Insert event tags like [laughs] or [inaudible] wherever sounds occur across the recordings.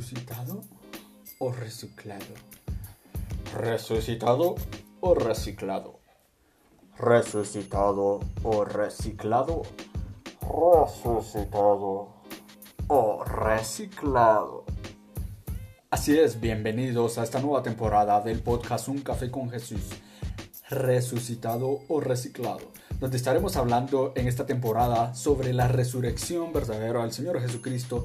¿Resucitado o reciclado? ¿Resucitado o reciclado? ¿Resucitado o reciclado? ¿Resucitado o reciclado? Así es, bienvenidos a esta nueva temporada del podcast Un Café con Jesús. ¿Resucitado o reciclado? donde estaremos hablando en esta temporada sobre la resurrección verdadera del Señor Jesucristo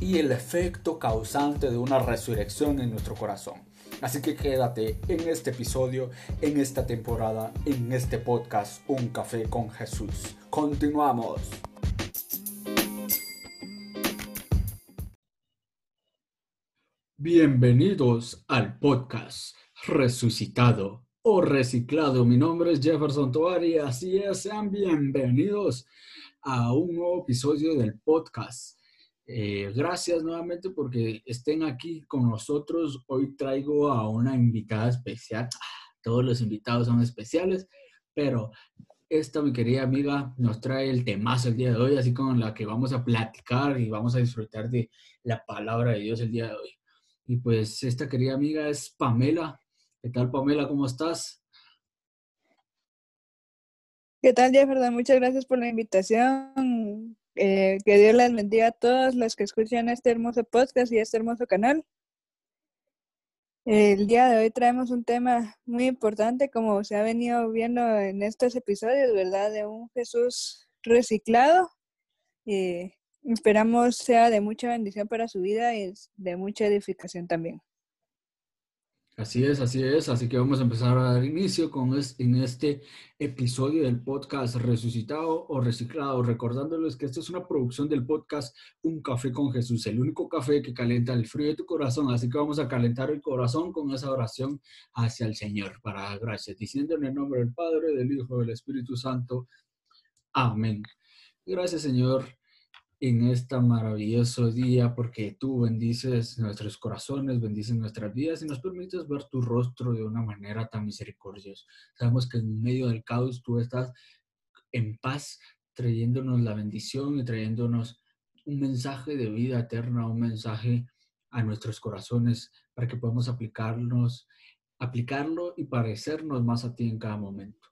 y el efecto causante de una resurrección en nuestro corazón. Así que quédate en este episodio, en esta temporada, en este podcast Un Café con Jesús. Continuamos. Bienvenidos al podcast Resucitado o reciclado. Mi nombre es Jefferson Toari, así es, sean bienvenidos a un nuevo episodio del podcast. Eh, gracias nuevamente porque estén aquí con nosotros. Hoy traigo a una invitada especial. Todos los invitados son especiales, pero esta, mi querida amiga, nos trae el temazo el día de hoy, así con la que vamos a platicar y vamos a disfrutar de la palabra de Dios el día de hoy. Y pues esta querida amiga es Pamela. ¿Qué tal, Pamela? ¿Cómo estás? ¿Qué tal, Jefferson? Muchas gracias por la invitación. Eh, que Dios les bendiga a todos los que escuchan este hermoso podcast y este hermoso canal. El día de hoy traemos un tema muy importante, como se ha venido viendo en estos episodios, ¿verdad? De un Jesús reciclado. Y esperamos sea de mucha bendición para su vida y de mucha edificación también. Así es, así es. Así que vamos a empezar a dar inicio con en este episodio del podcast Resucitado o Reciclado, recordándoles que esto es una producción del podcast Un Café con Jesús, el único café que calienta el frío de tu corazón. Así que vamos a calentar el corazón con esa oración hacia el Señor para gracias, diciendo en el nombre del Padre, del Hijo, del Espíritu Santo. Amén. Gracias, Señor en este maravilloso día porque tú bendices nuestros corazones, bendices nuestras vidas y nos permites ver tu rostro de una manera tan misericordiosa. Sabemos que en medio del caos tú estás en paz, trayéndonos la bendición y trayéndonos un mensaje de vida eterna, un mensaje a nuestros corazones para que podamos aplicarnos, aplicarlo y parecernos más a ti en cada momento.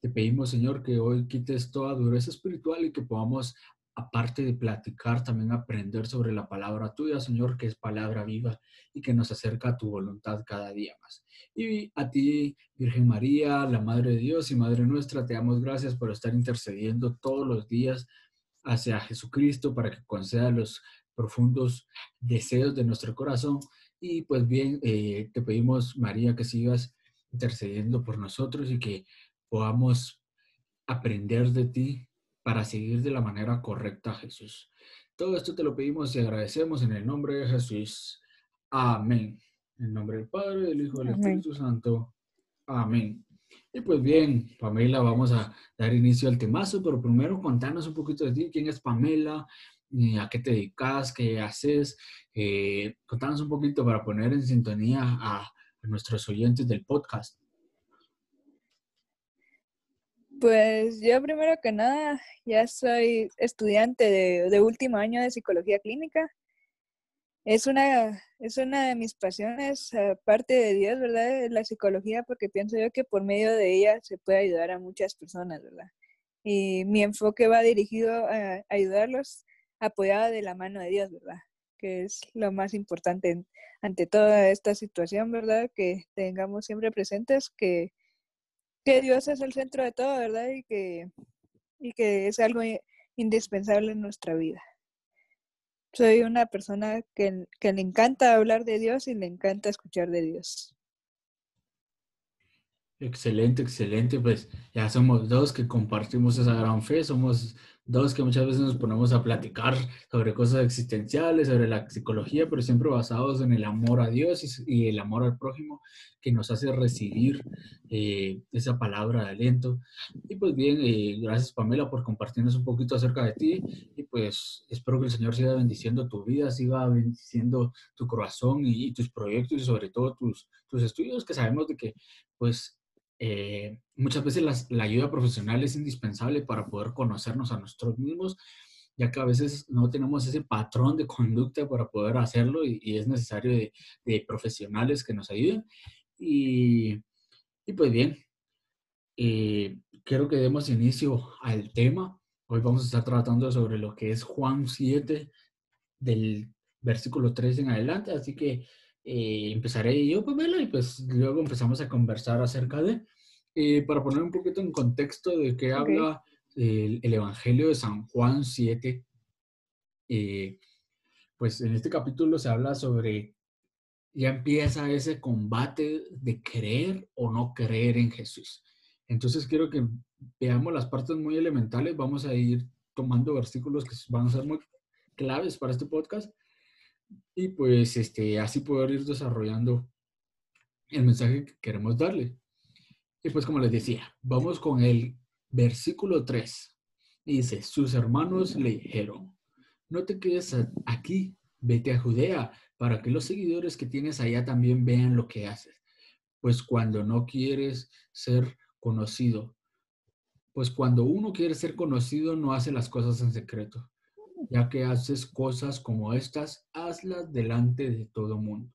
Te pedimos, Señor, que hoy quites toda dureza espiritual y que podamos aparte de platicar, también aprender sobre la palabra tuya, Señor, que es palabra viva y que nos acerca a tu voluntad cada día más. Y a ti, Virgen María, la Madre de Dios y Madre nuestra, te damos gracias por estar intercediendo todos los días hacia Jesucristo para que conceda los profundos deseos de nuestro corazón. Y pues bien, eh, te pedimos, María, que sigas intercediendo por nosotros y que podamos aprender de ti para seguir de la manera correcta a Jesús. Todo esto te lo pedimos y agradecemos en el nombre de Jesús. Amén. En el nombre del Padre, del Hijo y del Espíritu Santo. Amén. Y pues bien, Pamela, vamos a dar inicio al temazo, pero primero contanos un poquito de ti, quién es Pamela, a qué te dedicas, qué haces. Eh, contanos un poquito para poner en sintonía a nuestros oyentes del podcast. Pues yo primero que nada ya soy estudiante de, último año de psicología clínica. Es una, es una de mis pasiones, aparte de Dios, ¿verdad? La psicología, porque pienso yo que por medio de ella se puede ayudar a muchas personas, ¿verdad? Y mi enfoque va dirigido a ayudarlos apoyada de la mano de Dios, ¿verdad? Que es lo más importante ante toda esta situación, ¿verdad? Que tengamos siempre presentes que que Dios es el centro de todo, ¿verdad? Y que, y que es algo indispensable en nuestra vida. Soy una persona que, que le encanta hablar de Dios y le encanta escuchar de Dios. Excelente, excelente. Pues ya somos dos que compartimos esa gran fe, somos Dos, que muchas veces nos ponemos a platicar sobre cosas existenciales, sobre la psicología, pero siempre basados en el amor a Dios y, el amor al prójimo que nos hace recibir eh, esa palabra de aliento. Y pues bien, eh, gracias Pamela por compartirnos un poquito acerca de ti y pues espero que el Señor siga bendiciendo tu vida, siga bendiciendo tu corazón y, y tus proyectos y sobre todo tus, tus estudios, que sabemos de que pues eh, muchas veces la ayuda profesional es indispensable para poder conocernos a nosotros mismos ya que a veces no tenemos ese patrón de conducta para poder hacerlo y, es necesario de, profesionales que nos ayuden. Y, y pues bien, eh, quiero que demos inicio al tema. Hoy vamos a estar tratando sobre lo que es Juan 7 del versículo 3 en adelante, así que eh, empezaré yo, Pamela, y pues luego empezamos a conversar acerca de, eh, para poner un poquito en contexto de qué habla el, Evangelio de San Juan 7, eh, pues en este capítulo se habla sobre, ya empieza ese combate de creer o no creer en Jesús. Entonces quiero que veamos las partes muy elementales, vamos a ir tomando versículos que van a ser muy claves para este podcast y pues este, así poder ir desarrollando el mensaje que queremos darle. Y pues como les decía, vamos con el versículo 3. Dice, sus hermanos le dijeron, no te quedes aquí, vete a Judea para que los seguidores que tienes allá también vean lo que haces. Pues cuando no quieres ser conocido, pues cuando uno quiere ser conocido no hace las cosas en secreto ya que haces cosas como estas, hazlas delante de todo mundo.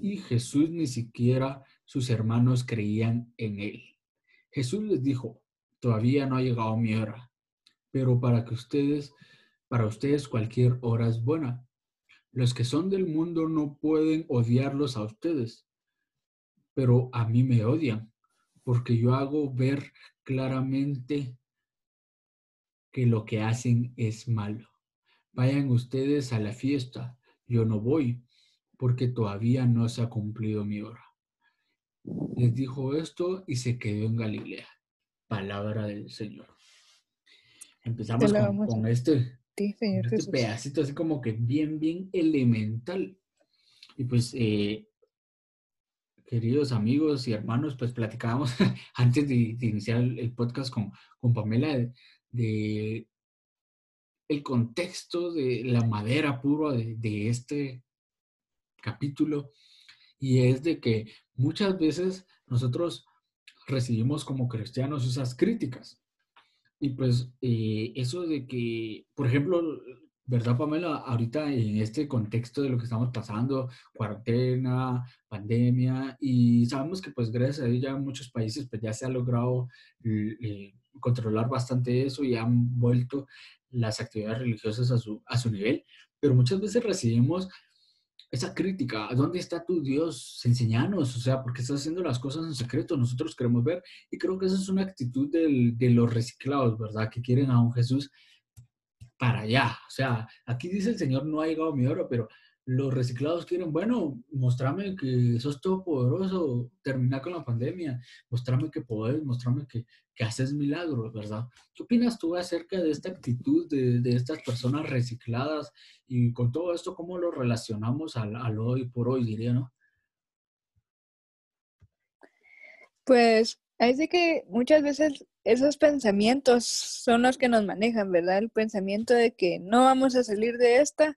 Y Jesús ni siquiera sus hermanos creían en él. Jesús les dijo, todavía no ha llegado mi hora, pero para que ustedes, para ustedes cualquier hora es buena. Los que son del mundo no pueden odiarlos a ustedes, pero a mí me odian, porque yo hago ver claramente que lo que hacen es malo. Vayan ustedes a la fiesta, yo no voy, porque todavía no se ha cumplido mi hora. Les dijo esto y se quedó en Galilea. Palabra del Señor. Empezamos con, este, este pedacito así como que bien, bien elemental. Y pues, eh, queridos amigos y hermanos, pues platicábamos [laughs] antes de, iniciar el, podcast con, con Pamela de el contexto de la madera pura de, este capítulo y es de que muchas veces nosotros recibimos como cristianos esas críticas. Y pues eh, eso de que, por ejemplo, ¿verdad, Pamela? Ahorita en este contexto de lo que estamos pasando, cuarentena, pandemia, y sabemos que pues gracias a ya en muchos países pues ya se ha logrado eh, controlar bastante eso y han vuelto las actividades religiosas a su, a su nivel, pero muchas veces recibimos esa crítica, ¿dónde está tu Dios? Enseñanos, o sea, porque estás haciendo las cosas en secreto, nosotros queremos ver, y creo que esa es una actitud del, de los reciclados, ¿verdad? Que quieren a un Jesús para allá, o sea, aquí dice el Señor, no ha llegado mi hora, pero los reciclados quieren, bueno, mostrame que sos todopoderoso, termina con la pandemia, mostrame que podés, mostrame que, que haces milagros, ¿verdad? ¿Qué opinas tú acerca de esta actitud de, de estas personas recicladas y con todo esto, cómo lo relacionamos al, al hoy por hoy, diría, ¿no? Pues ahí sí que muchas veces esos pensamientos son los que nos manejan, ¿verdad? El pensamiento de que no vamos a salir de esta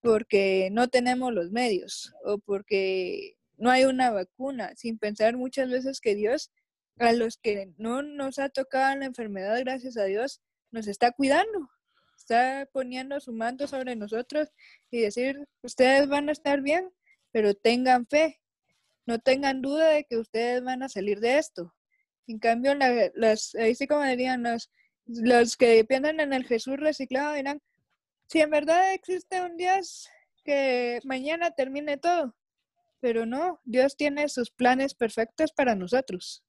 porque no tenemos los medios o porque no hay una vacuna, sin pensar muchas veces que Dios, a los que no nos ha tocado la enfermedad, gracias a Dios, nos está cuidando, está poniendo su manto sobre nosotros y decir, ustedes van a estar bien, pero tengan fe, no tengan duda de que ustedes van a salir de esto. En cambio, las, ahí sí como dirían, los, los que piensan en el Jesús reciclado dirán, si en verdad existe un Dios que mañana termine todo, pero no, Dios tiene sus planes perfectos para nosotros.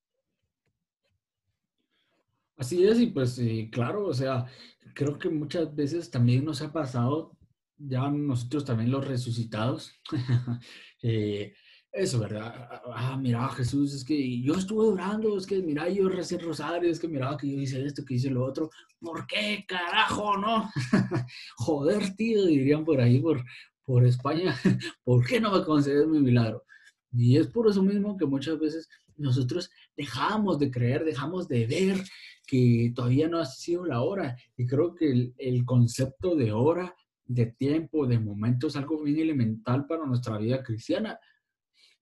Así es, y pues claro, o sea, creo que muchas veces también nos ha pasado, ya nosotros también los resucitados, [laughs] eh, eso, ¿verdad? Ah, mira, Jesús, es que yo estuve orando, es que mira, yo recé rosario, es que mira que yo hice esto, que hice lo otro. ¿Por qué, carajo, no? [laughs] Joder, tío, dirían por ahí, por, por España, [laughs] ¿por qué no me concedes mi milagro? Y es por eso mismo que muchas veces nosotros dejamos de creer, dejamos de ver que todavía no ha sido la hora. Y creo que el, el concepto de hora, de tiempo, de momento es algo bien elemental para nuestra vida cristiana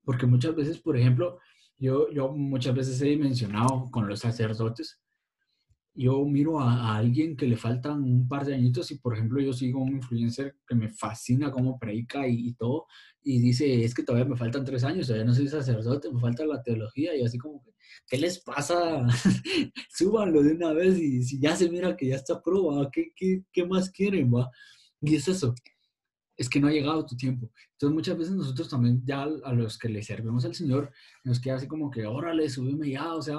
porque muchas veces, por ejemplo, yo, yo muchas veces he mencionado con los sacerdotes yo miro a, alguien que le faltan un par de añitos y, por ejemplo, yo sigo un influencer que me fascina cómo predica y, todo, y dice, es que todavía me faltan tres años, todavía no soy sacerdote, me falta la teología, y así como, ¿qué les pasa? [laughs] Súbanlo de una vez y si ya se mira que ya está probado, ¿qué, qué, qué más quieren, va? Y es eso, es que no ha llegado tu tiempo. Entonces muchas veces nosotros también ya a los que le servimos al Señor nos queda así como que, órale, subime ya, o sea,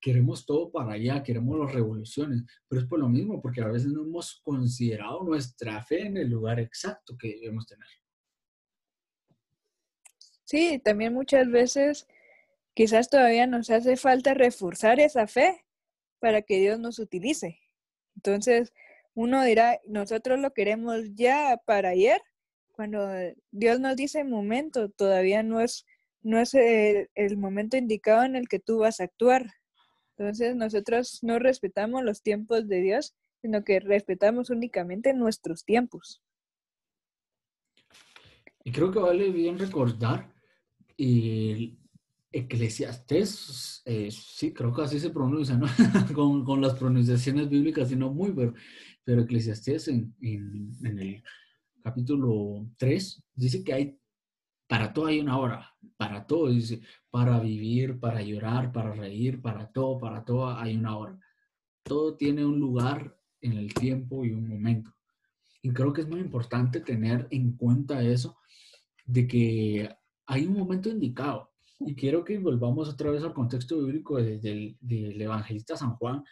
queremos todo para allá, queremos las revoluciones, pero es por lo mismo, porque a veces no hemos considerado nuestra fe en el lugar exacto que debemos tener. Sí, también muchas veces quizás todavía nos hace falta reforzar esa fe para que Dios nos utilice. Entonces, uno dirá, nosotros lo queremos ya para ayer, cuando Dios nos dice momento, todavía no es, no es el, el momento indicado en el que tú vas a actuar. Entonces nosotros no respetamos los tiempos de Dios, sino que respetamos únicamente nuestros tiempos. Y creo que vale bien recordar el Eclesiastés, eh, sí, creo que así se pronuncia, ¿no? [laughs] con, las pronunciaciones bíblicas, sino muy, pero, pero Eclesiastés en, en el capítulo 3 dice que hay para todo hay una hora, para todo, dice, para vivir, para llorar, para reír, para todo, para todo hay una hora. Todo tiene un lugar en el tiempo y un momento. Y creo que es muy importante tener en cuenta eso, de que hay un momento indicado. Y quiero que volvamos otra vez al contexto bíblico desde el, del evangelista San Juan.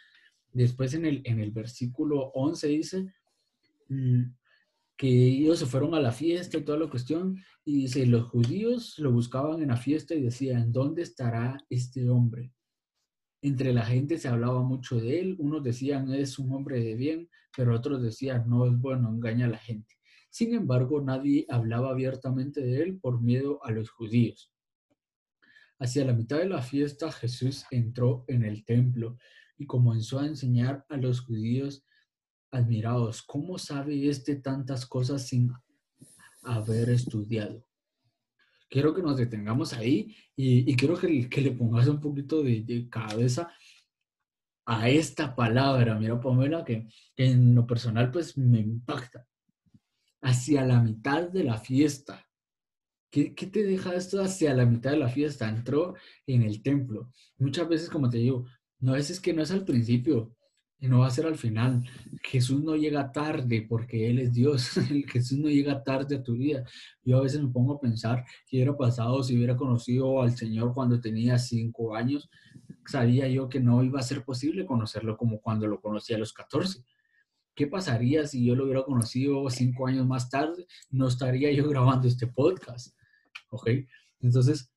Después en el, en el versículo 11 dice, mm, que ellos se fueron a la fiesta y toda la cuestión, y dice, los judíos lo buscaban en la fiesta y decían, ¿dónde estará este hombre? Entre la gente se hablaba mucho de él, unos decían, es un hombre de bien, pero otros decían, no es bueno, engaña a la gente. Sin embargo, nadie hablaba abiertamente de él por miedo a los judíos. Hacia la mitad de la fiesta Jesús entró en el templo y comenzó a enseñar a los judíos admirados, ¿cómo sabe este tantas cosas sin haber estudiado? Quiero que nos detengamos ahí y, quiero que, le pongas un poquito de, cabeza a esta palabra. Mira, Pamela, que, que en lo personal pues me impacta. Hacia la mitad de la fiesta. ¿Qué, ¿Qué, te deja esto hacia la mitad de la fiesta? Entró en el templo. Muchas veces, como te digo, no es que no es al principio, y no va a ser al final. Jesús no llega tarde porque Él es Dios. [laughs] Jesús no llega tarde a tu vida. Yo a veces me pongo a pensar qué hubiera pasado si hubiera conocido al Señor cuando tenía cinco años. Sabía yo que no iba a ser posible conocerlo como cuando lo conocí a los 14. ¿Qué pasaría si yo lo hubiera conocido cinco años más tarde? No estaría yo grabando este podcast. ¿Ok? Entonces,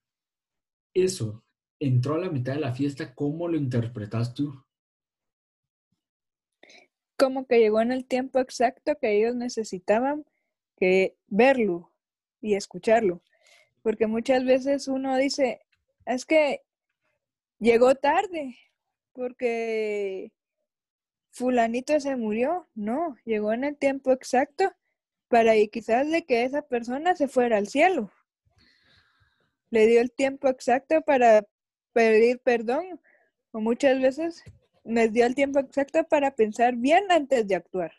eso entró a la mitad de la fiesta. ¿Cómo lo interpretas tú? como que llegó en el tiempo exacto que ellos necesitaban que verlo y escucharlo. Porque muchas veces uno dice, es que llegó tarde, porque fulanito se murió. No, llegó en el tiempo exacto para y quizás de que esa persona se fuera al cielo. Le dio el tiempo exacto para pedir perdón. O muchas veces me dio el tiempo exacto para pensar bien antes de actuar.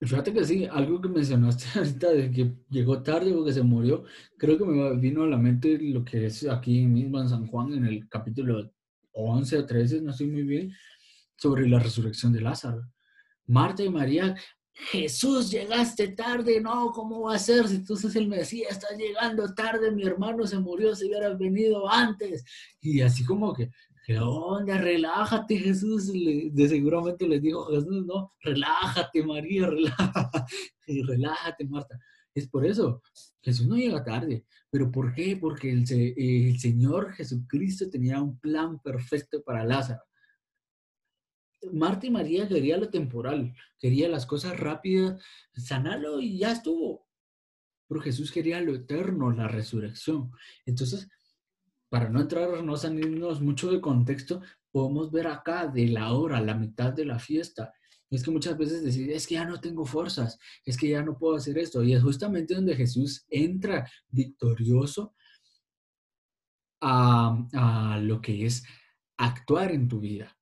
Fíjate que sí, algo que mencionaste [laughs] ahorita de que llegó tarde o que se murió, creo que me vino a la mente lo que es aquí mismo en San Juan, en el capítulo 11 o 13, no estoy muy bien, sobre la resurrección de Lázaro. Marta y María, Jesús, llegaste tarde, no, ¿cómo va a ser? Si tú sos el Mesías, estás llegando tarde, mi hermano se murió, si hubieras venido antes. Y así como que ¿qué onda? Relájate, Jesús. de seguramente les dijo Jesús, no, relájate, María, relájate, [laughs] relájate, Marta. Es por eso, Jesús no llega tarde. ¿Pero por qué? Porque el Señor Jesucristo tenía un plan perfecto para Lázaro. Marta y María quería lo temporal, quería las cosas rápidas, sanarlo y ya estuvo. Pero Jesús quería lo eterno, la resurrección. Entonces, para no entrar, no salirnos mucho de contexto, podemos ver acá de la hora, la mitad de la fiesta. Es que muchas veces decir, es que ya no tengo fuerzas, es que ya no puedo hacer esto. Y es justamente donde Jesús entra victorioso a, a lo que es actuar en tu vida.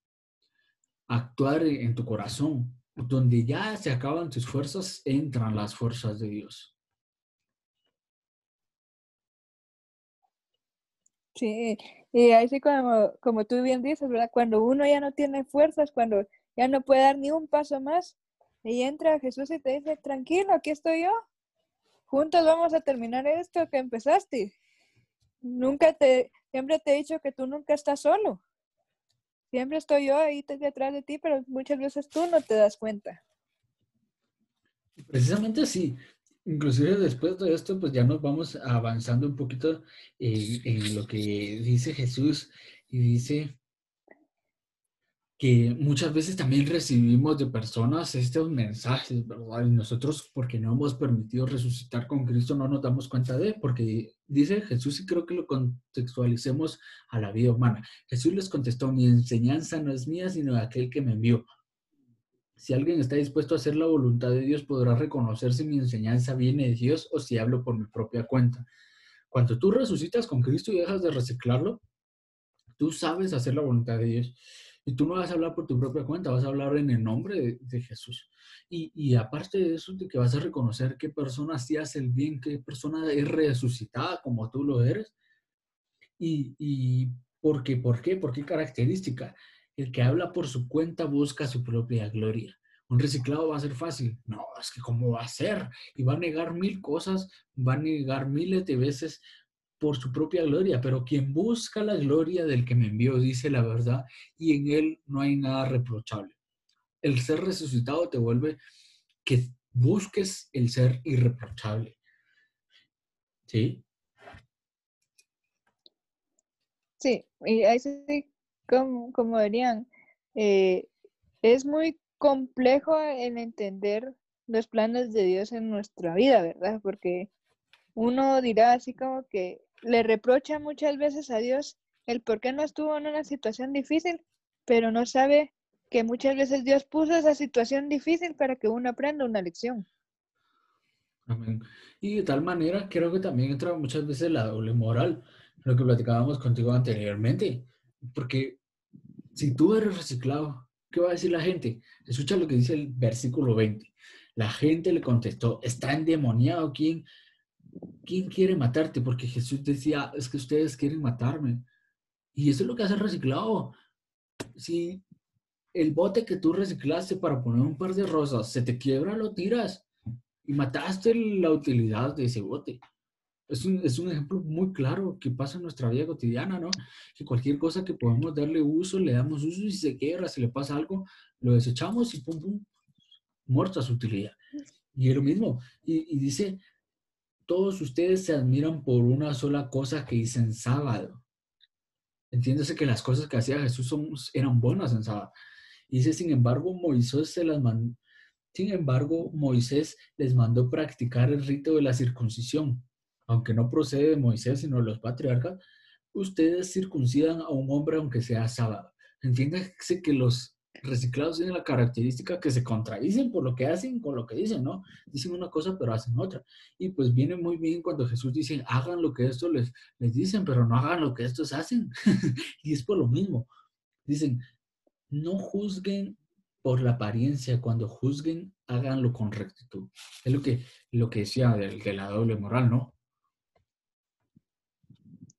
Actuar en tu corazón. Donde ya se acaban tus fuerzas, entran las fuerzas de Dios. Sí, y así como, como tú bien dices, ¿verdad? Cuando uno ya no tiene fuerzas, cuando ya no puede dar ni un paso más, y entra Jesús y te dice, tranquilo, aquí estoy yo. Juntos vamos a terminar esto que empezaste. Nunca te, siempre te he dicho que tú nunca estás solo. Siempre estoy yo ahí detrás de ti, pero muchas veces tú no te das cuenta. Precisamente sí. Inclusive después de esto, pues ya nos vamos avanzando un poquito en, lo que dice Jesús y dice que muchas veces también recibimos de personas estos mensajes, ¿verdad? Y nosotros, porque no hemos permitido resucitar con Cristo, no nos damos cuenta de, porque dice Jesús, y creo que lo contextualicemos a la vida humana. Jesús les contestó, mi enseñanza no es mía, sino de aquel que me envió. Si alguien está dispuesto a hacer la voluntad de Dios, podrá reconocer si mi enseñanza viene de Dios o si hablo por mi propia cuenta. Cuando tú resucitas con Cristo y dejas de reciclarlo, tú sabes hacer la voluntad de Dios. Y tú no vas a hablar por tu propia cuenta, vas a hablar en el nombre de, Jesús. Y, aparte de eso, de que vas a reconocer qué persona sí hace el bien, qué persona es resucitada como tú lo eres. Y, y ¿por qué? ¿Por qué? ¿Por qué característica? El que habla por su cuenta busca su propia gloria. Un reciclado va a ser fácil. No, es que cómo va a ser. Y va a negar mil cosas, va a negar miles de veces por su propia gloria. Pero quien busca la gloria del que me envió dice la verdad y en él no hay nada reprochable. El ser resucitado te vuelve que busques el ser irreprochable. ¿Sí? Sí, y ahí sí como, como dirían, eh, es muy complejo el entender los planes de Dios en nuestra vida, ¿verdad? Porque uno dirá así como que le reprocha muchas veces a Dios el por qué no estuvo en una situación difícil, pero no sabe que muchas veces Dios puso esa situación difícil para que uno aprenda una lección. Amén. Y de tal manera creo que también entra muchas veces la doble moral, lo que platicábamos contigo anteriormente. Porque si tú eres reciclado, ¿qué va a decir la gente? Escucha lo que dice el versículo 20. La gente le contestó, está endemoniado, ¿quién, ¿quién quiere matarte? Porque Jesús decía, es que ustedes quieren matarme. Y eso es lo que hace el reciclado. Si el bote que tú reciclaste para poner un par de rosas se te quiebra, lo tiras y mataste la utilidad de ese bote. Es un, es un, ejemplo muy claro que pasa en nuestra vida cotidiana, ¿no? Que cualquier cosa que podemos darle uso, le damos uso y se quiebra, si le pasa algo, lo desechamos y pum, pum, muerta su utilidad. Y es lo mismo. Y, y dice, todos ustedes se admiran por una sola cosa que hice en sábado. Entiéndase que las cosas que hacía Jesús eran buenas en sábado. Dice, sin embargo, Moisés se las mandó. Sin embargo, Moisés les mandó practicar el rito de la circuncisión aunque no procede de Moisés, sino de los patriarcas, ustedes circuncidan a un hombre aunque sea sábado. Entiéndase que los reciclados tienen la característica que se contradicen por lo que hacen con lo que dicen, ¿no? Dicen una cosa pero hacen otra. Y pues viene muy bien cuando Jesús dice, hagan lo que estos les, les dicen, pero no hagan lo que estos hacen. [laughs] y es por lo mismo. Dicen, no juzguen por la apariencia, cuando juzguen, háganlo con rectitud. Es lo que, lo que decía de, de la doble moral, ¿no?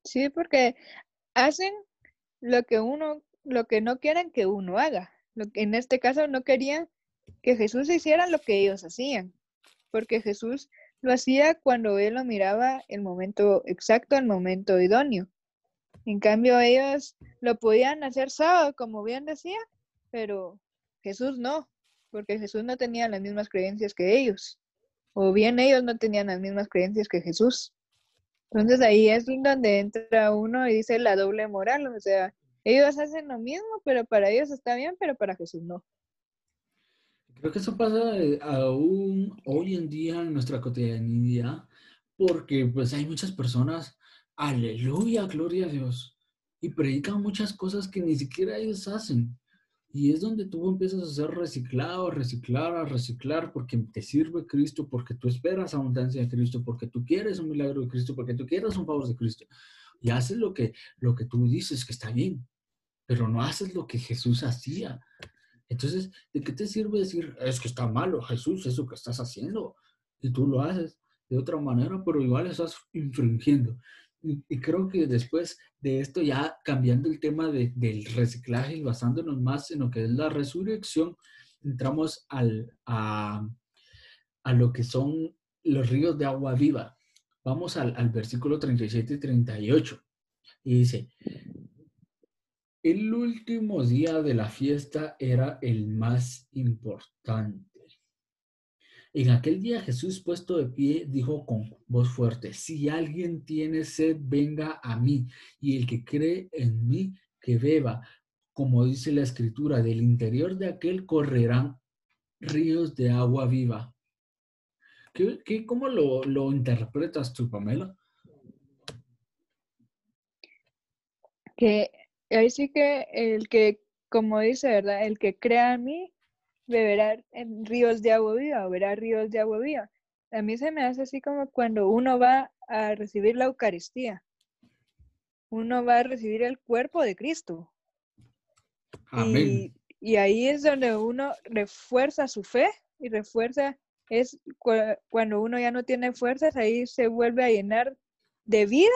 Sí, porque hacen lo que uno, lo que no quieren que uno haga. En este caso no querían que Jesús hiciera lo que ellos hacían, porque Jesús lo hacía cuando él lo miraba el momento exacto, el momento idóneo. En cambio, ellos lo podían hacer sábado, como bien decía, pero Jesús no, porque Jesús no tenía las mismas creencias que ellos, o bien ellos no tenían las mismas creencias que Jesús. Entonces ahí es donde entra uno y dice la doble moral, o sea, ellos hacen lo mismo, pero para ellos está bien, pero para Jesús no. Creo que eso pasa eh, aún hoy en día en nuestra cotidianidad, porque pues hay muchas personas, aleluya, gloria a Dios, y predican muchas cosas que ni siquiera ellos hacen. Y es donde tú empiezas a ser reciclado, reciclar, a reciclar, porque te sirve Cristo, porque tú esperas abundancia de Cristo, porque tú quieres un milagro de Cristo, porque tú quieres un favor de Cristo. Y haces lo que, lo que tú dices que está bien, pero no haces lo que Jesús hacía. Entonces, ¿de qué te sirve decir, es que está malo, Jesús, eso que estás haciendo? Y tú lo haces de otra manera, pero igual estás infringiendo. Y, creo que después de esto, ya cambiando el tema del reciclaje y basándonos más en lo que es la resurrección, entramos al, a, a lo que son los ríos de agua viva. Vamos al, al versículo 37 y 38. Y dice, el último día de la fiesta era el más importante. En aquel día Jesús puesto de pie dijo con voz fuerte, si alguien tiene sed, venga a mí, y el que cree en mí, que beba. Como dice la escritura, del interior de aquel correrán ríos de agua viva. ¿Qué, cómo lo, lo interpretas tú, Pamela? Que ahí sí que el que, como dice, ¿verdad? El que crea en mí, beberá en ríos de agua viva o verá ríos de agua viva. A mí se me hace así como cuando uno va a recibir la Eucaristía. Uno va a recibir el cuerpo de Cristo. Amén. Y, ahí es donde uno refuerza su fe y refuerza, es cuando uno ya no tiene fuerzas, ahí se vuelve a llenar de vida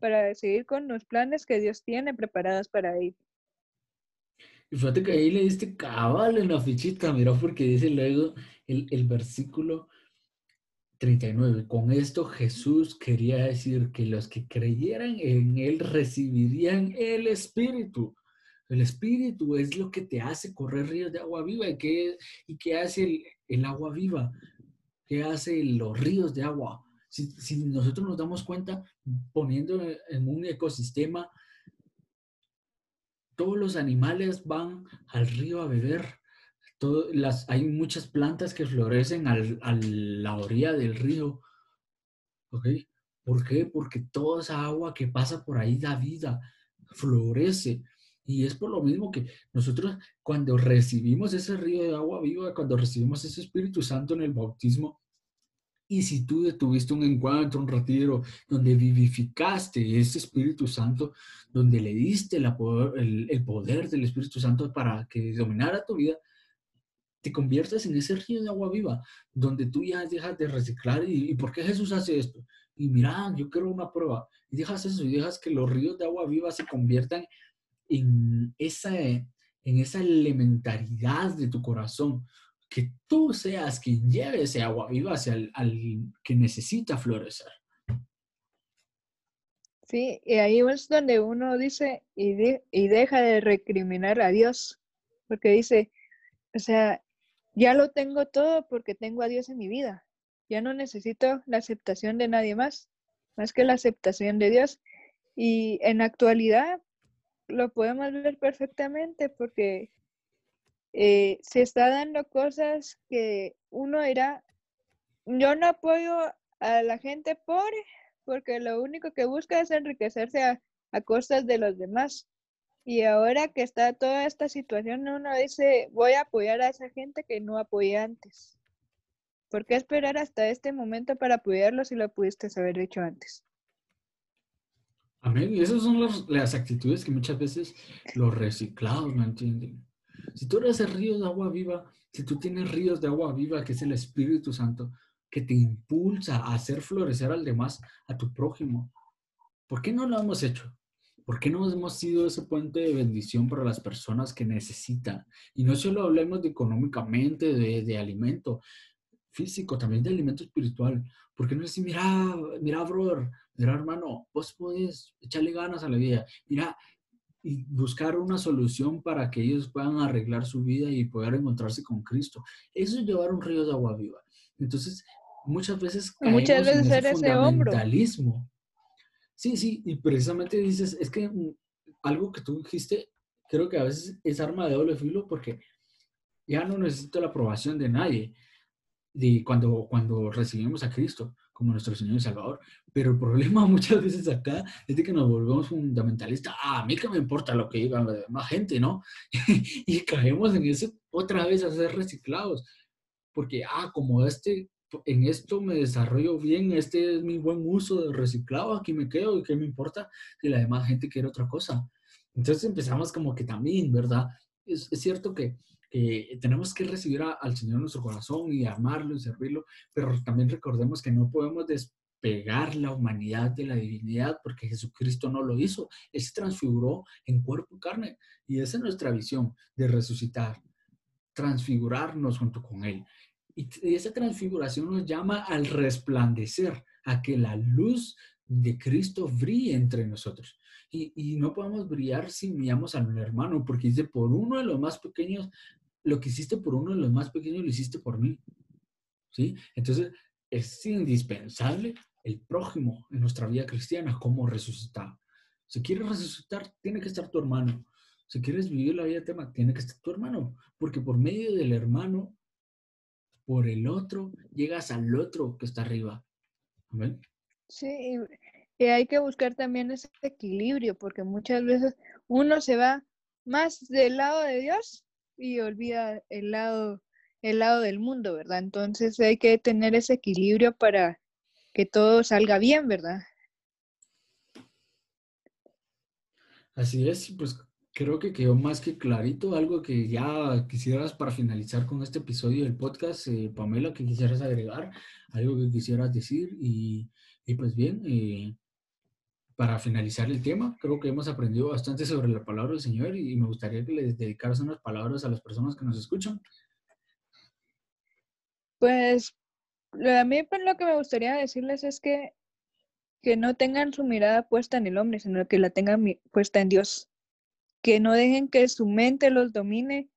para seguir con los planes que Dios tiene preparados para él. Y fíjate que ahí le diste cabal en la fichita, mira, porque dice luego el, el versículo 39. Con esto Jesús quería decir que los que creyeran en Él recibirían el Espíritu. El Espíritu es lo que te hace correr ríos de agua viva. ¿Y qué, y qué hace el, el, agua viva? ¿Qué hace los ríos de agua? Si, nosotros nos damos cuenta, poniendo en un ecosistema todos los animales van al río a beber. las, hay muchas plantas que florecen al, a la orilla del río. ¿Ok? ¿Por qué? Porque toda esa agua que pasa por ahí da vida, florece. Y es por lo mismo que nosotros cuando recibimos ese río de agua viva, cuando recibimos ese Espíritu Santo en el bautismo, y si tú tuviste un encuentro, un retiro, donde vivificaste ese Espíritu Santo, donde le diste el, poder del Espíritu Santo para que dominara tu vida, te conviertes en ese río de agua viva, donde tú ya dejas de reciclar. ¿Y, por qué Jesús hace esto? Y mira, yo quiero una prueba. Y dejas eso, y dejas que los ríos de agua viva se conviertan en esa, en esa elementaridad de tu corazón que tú seas quien lleve ese agua viva hacia el, que necesita florecer. Sí, y ahí es donde uno dice y, y deja de recriminar a Dios, porque dice, o sea, ya lo tengo todo porque tengo a Dios en mi vida. Ya no necesito la aceptación de nadie más, más que la aceptación de Dios. Y en actualidad lo podemos ver perfectamente porque eh, se está dando cosas que uno era, yo no apoyo a la gente pobre porque lo único que busca es enriquecerse a, costas de los demás. Y ahora que está toda esta situación, uno dice, voy a apoyar a esa gente que no apoyé antes. ¿Por qué esperar hasta este momento para apoyarlo si lo pudiste haber dicho antes? Amén. Y esas son las actitudes que muchas veces los reciclados no entienden. Si tú eres el río de agua viva, si tú tienes ríos de agua viva, que es el Espíritu Santo, que te impulsa a hacer florecer al demás, a tu prójimo, ¿por qué no lo hemos hecho? ¿Por qué no hemos sido ese puente de bendición para las personas que necesitan? Y no solo hablemos de económicamente, de, de alimento físico, también de alimento espiritual. ¿Por qué no decir, mira, mira, brother, mira, hermano, vos podés echarle ganas a la vida? Mira, y buscar una solución para que ellos puedan arreglar su vida y poder encontrarse con Cristo. Eso es llevar un río de agua viva. Entonces, muchas veces muchas veces en ese, fundamentalismo. Sí, sí, y precisamente dices, es que mm, algo que tú dijiste, creo que a veces es arma de doble filo porque ya no necesito la aprobación de nadie de cuando, cuando recibimos a Cristo como nuestro Señor y Salvador. Pero el problema [laughs] muchas veces acá es de que nos volvemos fundamentalistas. Ah, a mí que me importa lo que diga más gente, ¿no? [laughs] y caemos en ese otra vez a ser reciclados. Porque, ah, como este, en esto me desarrollo bien, este es mi buen uso de reciclado, aquí me quedo y qué me importa si la demás gente quiere otra cosa. Entonces empezamos como que también, ¿verdad? es, cierto que, tenemos que recibir al Señor en nuestro corazón y amarlo y servirlo, pero también recordemos que no podemos despegar la humanidad de la divinidad porque Jesucristo no lo hizo. Él se transfiguró en cuerpo y carne y esa es nuestra visión de resucitar, transfigurarnos junto con Él. Y esa transfiguración nos llama al resplandecer, a que la luz de Cristo brille entre nosotros. Y, no podemos brillar si miramos al hermano, porque dice, por uno de los más pequeños, lo que hiciste por uno de los más pequeños lo hiciste por mí. ¿Sí? Entonces, es indispensable el prójimo en nuestra vida cristiana como resucitado. Si quieres resucitar, tiene que estar tu hermano. Si quieres vivir la vida tema, tiene que estar tu hermano, porque por medio del hermano, por el otro, llegas al otro que está arriba. Amén. Sí, y hay que buscar también ese equilibrio, porque muchas veces uno se va más del lado de Dios y olvida el lado, el lado del mundo, ¿verdad? Entonces hay que tener ese equilibrio para que todo salga bien, ¿verdad? Así es, pues creo que quedó más que clarito. Algo que ya quisieras para finalizar con este episodio del podcast, eh, Pamela, que quisieras agregar, algo que quisieras decir y y pues bien, eh, para finalizar el tema, creo que hemos aprendido bastante sobre la palabra del Señor y, me gustaría que les dedicaras unas palabras a las personas que nos escuchan. Pues a mí pues, lo que me gustaría decirles es que, que no tengan su mirada puesta en el hombre, sino que la tengan puesta en Dios. Que no dejen que su mente los domine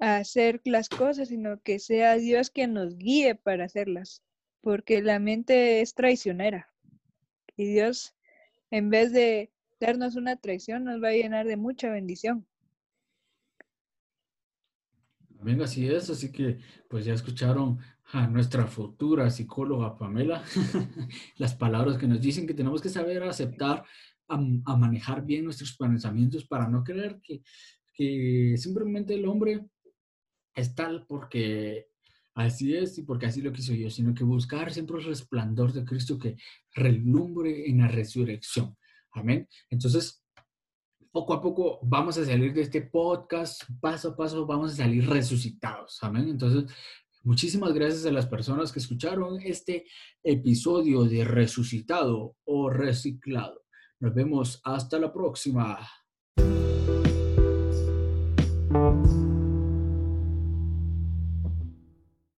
a hacer las cosas, sino que sea Dios quien nos guíe para hacerlas, porque la mente es traicionera. Y Dios, en vez de darnos una traición, nos va a llenar de mucha bendición. Venga, así es, así que pues ya escucharon a nuestra futura psicóloga Pamela, [laughs] las palabras que nos dicen que tenemos que saber aceptar, a, manejar bien nuestros pensamientos para no creer que, que simplemente el hombre es tal porque Así es, y porque así lo quiso yo, sino que buscar siempre el resplandor de Cristo que relumbre en la resurrección. Amén. Entonces, poco a poco vamos a salir de este podcast, paso a paso vamos a salir resucitados. Amén. Entonces, muchísimas gracias a las personas que escucharon este episodio de resucitado o reciclado. Nos vemos hasta la próxima.